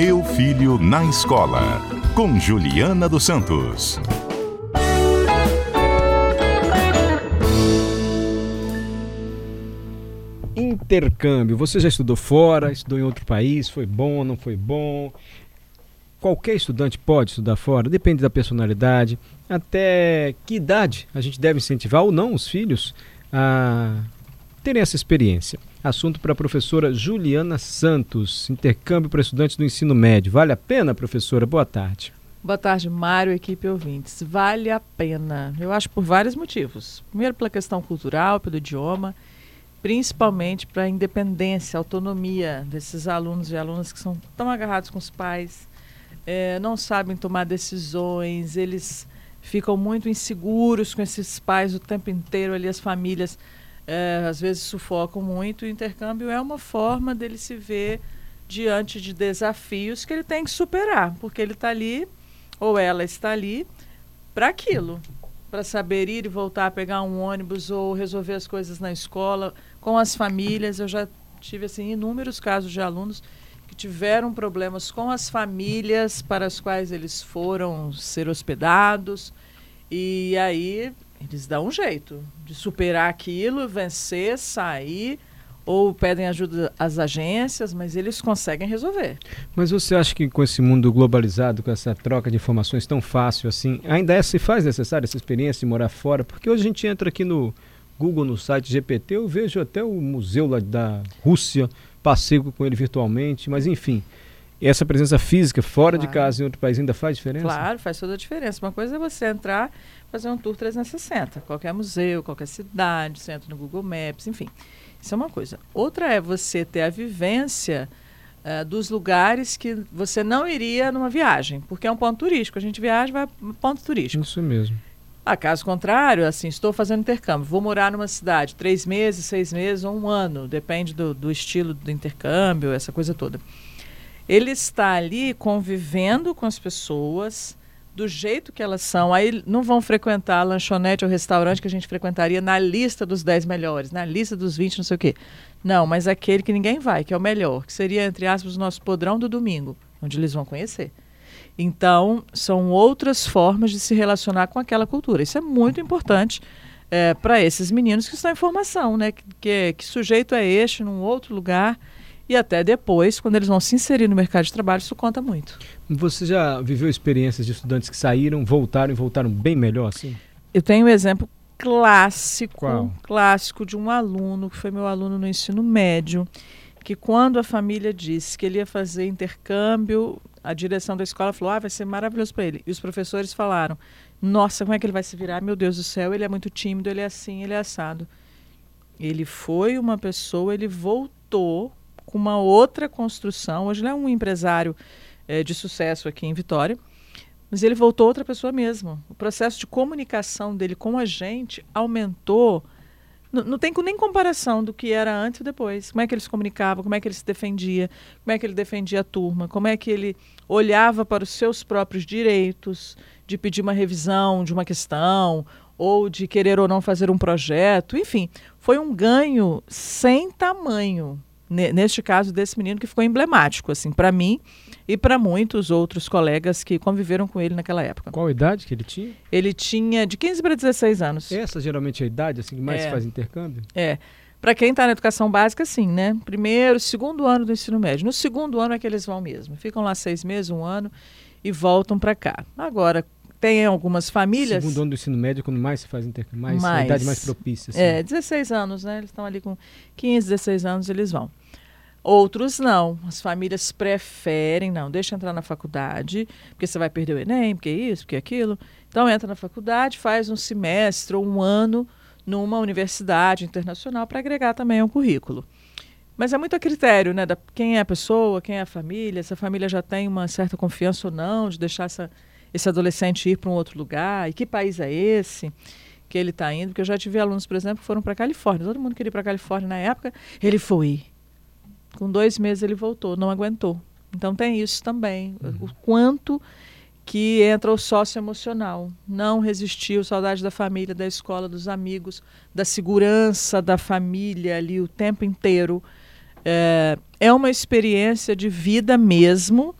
Meu Filho na Escola, com Juliana dos Santos. Intercâmbio. Você já estudou fora, estudou em outro país, foi bom, não foi bom? Qualquer estudante pode estudar fora, depende da personalidade. Até que idade a gente deve incentivar ou não os filhos a terem essa experiência? Assunto para a professora Juliana Santos, intercâmbio para estudantes do ensino médio. Vale a pena, professora? Boa tarde. Boa tarde, Mário, equipe ouvintes. Vale a pena. Eu acho por vários motivos. Primeiro, pela questão cultural, pelo idioma, principalmente para a independência, autonomia desses alunos e alunas que são tão agarrados com os pais, é, não sabem tomar decisões, eles ficam muito inseguros com esses pais o tempo inteiro ali, as famílias é, às vezes sufocam muito. O intercâmbio é uma forma dele se ver diante de desafios que ele tem que superar, porque ele está ali, ou ela está ali, para aquilo, para saber ir e voltar pegar um ônibus ou resolver as coisas na escola, com as famílias. Eu já tive assim inúmeros casos de alunos que tiveram problemas com as famílias para as quais eles foram ser hospedados. E aí eles dão um jeito de superar aquilo, vencer, sair, ou pedem ajuda às agências, mas eles conseguem resolver. Mas você acha que com esse mundo globalizado, com essa troca de informações tão fácil assim, ainda é, se faz necessária essa experiência de morar fora? Porque hoje a gente entra aqui no Google, no site GPT, eu vejo até o museu lá da Rússia, passeio com ele virtualmente, mas enfim essa presença física fora claro. de casa em outro país ainda faz diferença? Claro, faz toda a diferença. Uma coisa é você entrar fazer um tour 360, qualquer museu, qualquer cidade, você entra no Google Maps, enfim. Isso é uma coisa. Outra é você ter a vivência uh, dos lugares que você não iria numa viagem, porque é um ponto turístico. A gente viaja vai um ponto turístico. Isso mesmo. A caso contrário, assim, estou fazendo intercâmbio, vou morar numa cidade três meses, seis meses ou um ano, depende do, do estilo do intercâmbio, essa coisa toda. Ele está ali convivendo com as pessoas do jeito que elas são. Aí não vão frequentar a lanchonete ou restaurante que a gente frequentaria na lista dos 10 melhores, na lista dos 20, não sei o quê. Não, mas aquele que ninguém vai, que é o melhor, que seria, entre aspas, o nosso podrão do domingo, onde eles vão conhecer. Então, são outras formas de se relacionar com aquela cultura. Isso é muito importante é, para esses meninos que estão em formação, né? Que, que, que sujeito é este num outro lugar e até depois, quando eles vão se inserir no mercado de trabalho, isso conta muito. Você já viveu experiências de estudantes que saíram, voltaram e voltaram bem melhor assim? Eu tenho um exemplo clássico, Qual? clássico de um aluno que foi meu aluno no ensino médio, que quando a família disse que ele ia fazer intercâmbio, a direção da escola falou: "Ah, vai ser maravilhoso para ele". E os professores falaram: "Nossa, como é que ele vai se virar? Meu Deus do céu, ele é muito tímido, ele é assim, ele é assado". Ele foi uma pessoa, ele voltou com uma outra construção. Hoje ele é um empresário é, de sucesso aqui em Vitória, mas ele voltou outra pessoa mesmo. O processo de comunicação dele com a gente aumentou. Não, não tem nem comparação do que era antes e depois. Como é que ele se comunicava, como é que ele se defendia, como é que ele defendia a turma, como é que ele olhava para os seus próprios direitos de pedir uma revisão de uma questão ou de querer ou não fazer um projeto. Enfim, foi um ganho sem tamanho neste caso desse menino que ficou emblemático assim para mim e para muitos outros colegas que conviveram com ele naquela época. Qual a idade que ele tinha? Ele tinha de 15 para 16 anos. Essa geralmente é a idade assim que mais é. se faz intercâmbio? É. Para quem está na educação básica, sim, né? Primeiro, segundo ano do ensino médio. No segundo ano é que eles vão mesmo. Ficam lá seis meses, um ano e voltam para cá. Agora, tem algumas famílias. Segundo ano do ensino médio, quando mais se faz intercâmbio, mais, mais idade mais propícia. Assim. É, 16 anos, né? Eles estão ali com 15, 16 anos, eles vão. Outros não. As famílias preferem, não, deixa entrar na faculdade, porque você vai perder o Enem, porque isso, porque aquilo. Então entra na faculdade, faz um semestre ou um ano numa universidade internacional para agregar também ao currículo. Mas é muito a critério, né? Da quem é a pessoa, quem é a família, se a família já tem uma certa confiança ou não de deixar essa esse adolescente ir para um outro lugar, e que país é esse que ele está indo, porque eu já tive alunos, por exemplo, que foram para a Califórnia, todo mundo queria ir para a Califórnia na época, ele foi. Com dois meses ele voltou, não aguentou. Então tem isso também, uhum. o quanto que entra o sócio emocional. Não resistiu, saudade da família, da escola, dos amigos, da segurança da família ali o tempo inteiro. É, é uma experiência de vida mesmo,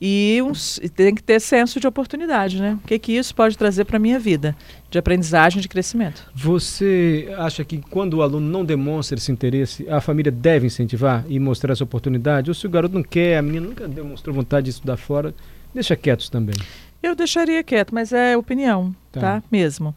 e, um, e tem que ter senso de oportunidade, né? O que, que isso pode trazer para a minha vida, de aprendizagem, de crescimento. Você acha que quando o aluno não demonstra esse interesse, a família deve incentivar e mostrar essa oportunidade? Ou se o garoto não quer, a menina nunca demonstrou vontade de estudar fora, deixa quietos também? Eu deixaria quieto, mas é opinião, tá? tá? Mesmo.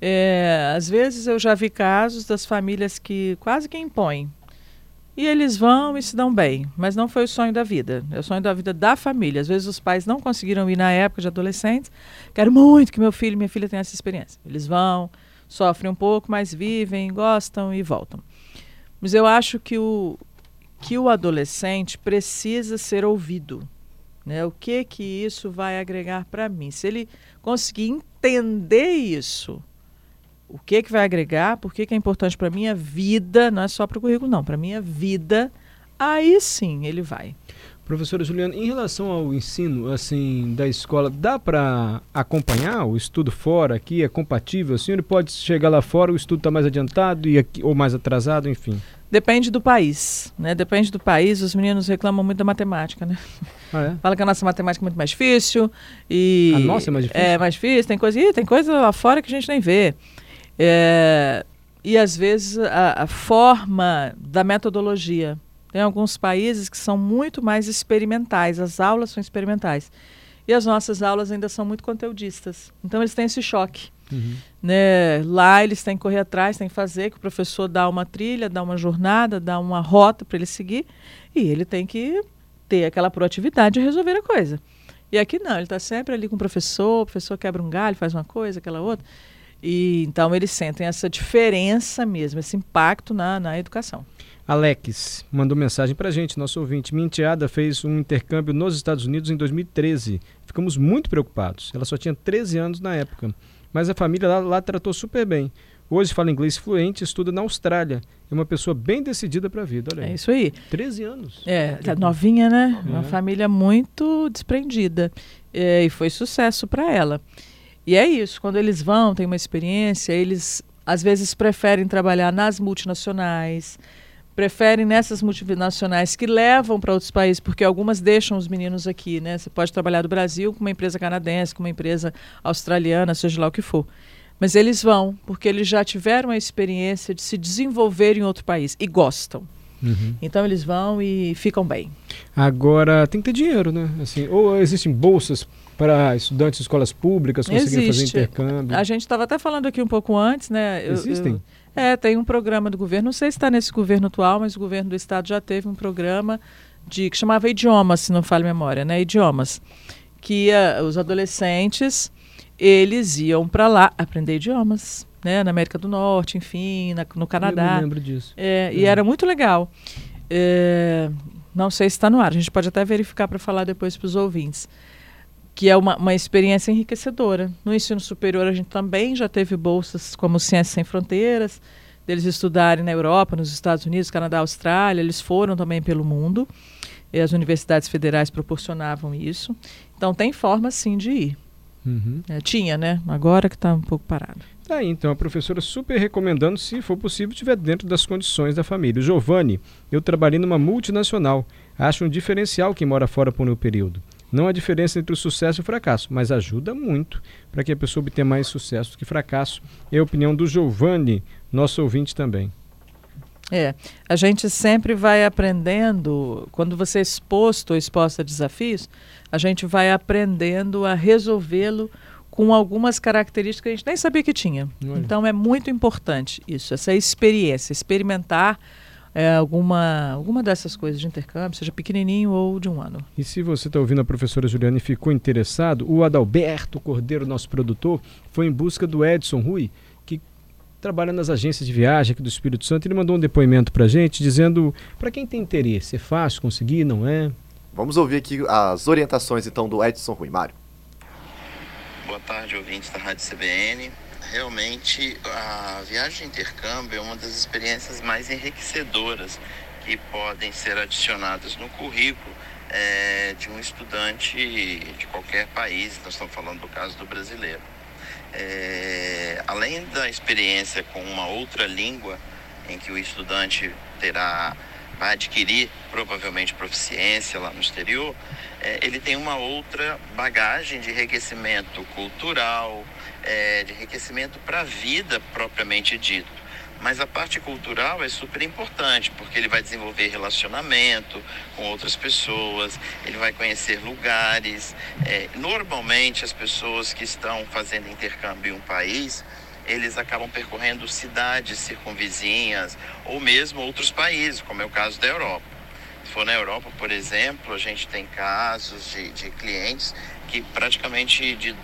É, às vezes eu já vi casos das famílias que quase que impõem e eles vão e se dão bem, mas não foi o sonho da vida. É o sonho da vida da família. Às vezes os pais não conseguiram ir na época de adolescentes. Quero muito que meu filho e minha filha tenham essa experiência. Eles vão, sofrem um pouco, mas vivem, gostam e voltam. Mas eu acho que o, que o adolescente precisa ser ouvido. Né? O que que isso vai agregar para mim? Se ele conseguir entender isso, o que que vai agregar, por que, que é importante para minha vida, não é só para o currículo, não, para minha vida, aí sim ele vai. Professora Juliana, em relação ao ensino assim da escola, dá para acompanhar o estudo fora aqui? É compatível? Assim, ele pode chegar lá fora, o estudo está mais adiantado e aqui, ou mais atrasado, enfim? Depende do país, né? Depende do país. Os meninos reclamam muito da matemática, né? Ah, é? Fala que a nossa matemática é muito mais difícil e a nossa é mais difícil. É mais difícil. Tem coisa, Ih, tem coisa lá fora que a gente nem vê. É, e às vezes a, a, forma da metodologia. Tem alguns países que são muito mais experimentais, as aulas são experimentais. E as nossas aulas ainda são muito conteudistas. Então eles têm esse choque. Uhum. Né? Lá eles têm que correr atrás, têm que fazer, que o professor dá uma trilha, dá uma jornada, dá uma rota para ele seguir, e ele tem que ter aquela proatividade de resolver a coisa. E aqui não, ele está sempre ali com o professor, o professor quebra um galho, faz uma coisa, aquela outra. E então eles sentem essa diferença mesmo, esse impacto na, na educação. Alex mandou mensagem para a gente, nosso ouvinte. Minha enteada fez um intercâmbio nos Estados Unidos em 2013. Ficamos muito preocupados. Ela só tinha 13 anos na época, mas a família lá, lá tratou super bem. Hoje fala inglês fluente, estuda na Austrália. É uma pessoa bem decidida para a vida. Olha. É isso aí. 13 anos. É, tá novinha, né? É. Uma família muito desprendida. É, e foi sucesso para ela. E é isso, quando eles vão, têm uma experiência, eles às vezes preferem trabalhar nas multinacionais, preferem nessas multinacionais que levam para outros países, porque algumas deixam os meninos aqui, né? Você pode trabalhar do Brasil com uma empresa canadense, com uma empresa australiana, seja lá o que for. Mas eles vão, porque eles já tiveram a experiência de se desenvolver em outro país e gostam. Uhum. Então eles vão e ficam bem. Agora tem que ter dinheiro, né? Assim, ou existem bolsas para estudantes de escolas públicas conseguirem fazer intercâmbio? A gente estava até falando aqui um pouco antes, né? Existem? Eu, é, tem um programa do governo, não sei se está nesse governo atual, mas o governo do estado já teve um programa de que chamava Idiomas, se não falha a memória, né? Idiomas. Que uh, os adolescentes, eles iam para lá aprender idiomas, né? Na América do Norte, enfim, na, no Canadá. Eu lembro disso. É, é. E era muito legal. É, não sei se está no ar, a gente pode até verificar para falar depois para os ouvintes que é uma, uma experiência enriquecedora. No ensino superior, a gente também já teve bolsas como Ciências Sem Fronteiras, deles estudarem na Europa, nos Estados Unidos, Canadá, Austrália. Eles foram também pelo mundo. E as universidades federais proporcionavam isso. Então, tem forma, sim, de ir. Uhum. É, tinha, né? Agora que está um pouco parado. Tá aí, então, a professora super recomendando, se for possível, estiver dentro das condições da família. O Giovanni, eu trabalhei numa multinacional. Acho um diferencial quem mora fora por um período. Não há diferença entre o sucesso e o fracasso, mas ajuda muito para que a pessoa obtenha mais sucesso do que fracasso. É a opinião do Giovanni, nosso ouvinte também. É, a gente sempre vai aprendendo, quando você é exposto ou exposta a desafios, a gente vai aprendendo a resolvê-lo com algumas características que a gente nem sabia que tinha. Olha. Então é muito importante isso, essa experiência, experimentar é, alguma, alguma dessas coisas de intercâmbio, seja pequenininho ou de um ano. E se você está ouvindo a professora Juliana e ficou interessado, o Adalberto Cordeiro, nosso produtor, foi em busca do Edson Rui, que trabalha nas agências de viagem aqui do Espírito Santo. Ele mandou um depoimento para a gente dizendo para quem tem interesse, é fácil conseguir, não é? Vamos ouvir aqui as orientações então do Edson Rui. Mário. Boa tarde, ouvintes da Rádio CBN realmente a viagem de intercâmbio é uma das experiências mais enriquecedoras que podem ser adicionadas no currículo é, de um estudante de qualquer país, nós estamos falando do caso do brasileiro. É, além da experiência com uma outra língua, em que o estudante terá vai adquirir provavelmente proficiência lá no exterior, é, ele tem uma outra bagagem de enriquecimento cultural, é, de enriquecimento para a vida propriamente dito. Mas a parte cultural é super importante, porque ele vai desenvolver relacionamento com outras pessoas, ele vai conhecer lugares. É, normalmente, as pessoas que estão fazendo intercâmbio em um país, eles acabam percorrendo cidades circunvizinhas ou mesmo outros países, como é o caso da Europa. Se for na Europa, por exemplo, a gente tem casos de, de clientes que praticamente de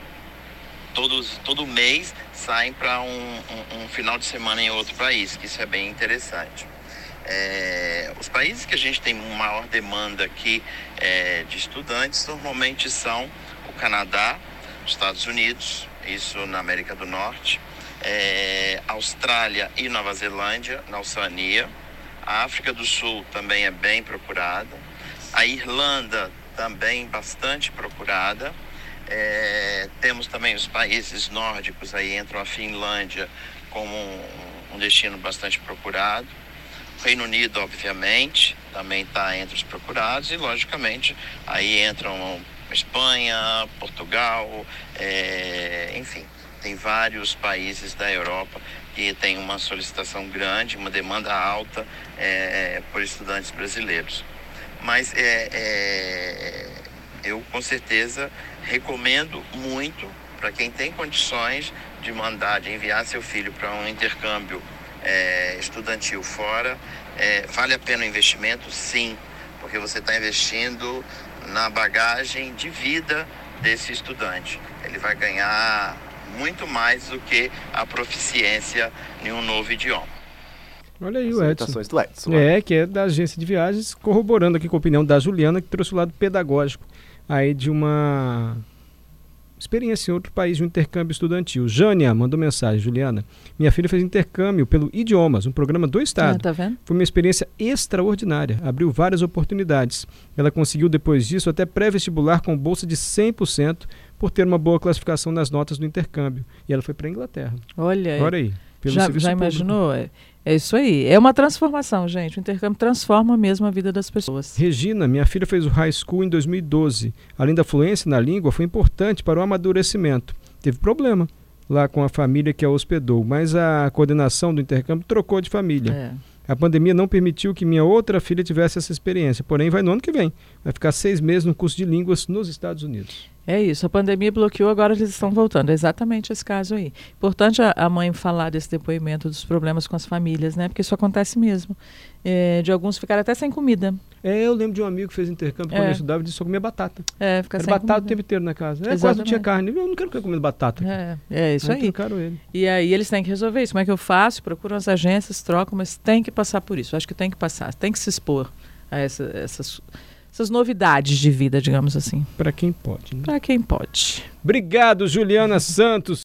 todos, todo mês saem para um, um, um, final de semana em outro país, que isso é bem interessante. É, os países que a gente tem maior demanda aqui é, de estudantes normalmente são o Canadá, os Estados Unidos, isso na América do Norte, é, Austrália e Nova Zelândia, na Oceania. A África do Sul também é bem procurada. A Irlanda também bastante procurada. É, temos também os países nórdicos, aí entram a Finlândia como um, um destino bastante procurado. O Reino Unido, obviamente, também está entre os procurados e, logicamente, aí entram Espanha, Portugal, é, enfim, tem vários países da Europa que tem uma solicitação grande, uma demanda alta é, por estudantes brasileiros. Mas é, é eu com certeza recomendo muito para quem tem condições de mandar, de enviar seu filho para um intercâmbio é, estudantil fora. É, vale a pena o investimento? Sim, porque você está investindo na bagagem de vida desse estudante. Ele vai ganhar muito mais do que a proficiência em um novo idioma. Olha aí As o Edson. do Edson. né? É, que é da agência de viagens, corroborando aqui com a opinião da Juliana, que trouxe o lado pedagógico aí de uma experiência em outro país de um intercâmbio estudantil. Jânia mandou mensagem, Juliana. Minha filha fez intercâmbio pelo Idiomas, um programa do Ah, Estado. tá vendo? Foi uma experiência extraordinária, abriu várias oportunidades. Ela conseguiu, depois disso, até pré-vestibular com bolsa de 100% por ter uma boa classificação nas notas do intercâmbio. E ela foi para a Inglaterra. Olha, Olha aí. Já, já imaginou? É, é isso aí. É uma transformação, gente. O intercâmbio transforma mesmo a vida das pessoas. Regina, minha filha fez o high school em 2012. Além da fluência na língua, foi importante para o amadurecimento. Teve problema lá com a família que a hospedou, mas a coordenação do intercâmbio trocou de família. É. A pandemia não permitiu que minha outra filha tivesse essa experiência, porém vai no ano que vem. Vai ficar seis meses no curso de línguas nos Estados Unidos. É isso, a pandemia bloqueou, agora eles estão voltando. É exatamente esse caso aí. Importante a, a mãe falar desse depoimento dos problemas com as famílias, né? Porque isso acontece mesmo. É, de alguns ficarem até sem comida. É, eu lembro de um amigo que fez intercâmbio quando É. eu estudava e disse só comia batata. É, ficar Era sem batata o comida. tempo inteiro na casa. É, quase não tinha carne. Eu não quero ficar comendo batata. É, é isso Aí aí. trocaram ele. E aí eles têm que resolver isso. Como é que eu faço? Procuram as agências, trocam, mas tem que passar por isso. Acho que tem que passar, tem que se expor a essa- essas, essas novidades de vida, digamos assim. Para quem pode. Né? Para quem pode. Obrigado, Juliana Santos.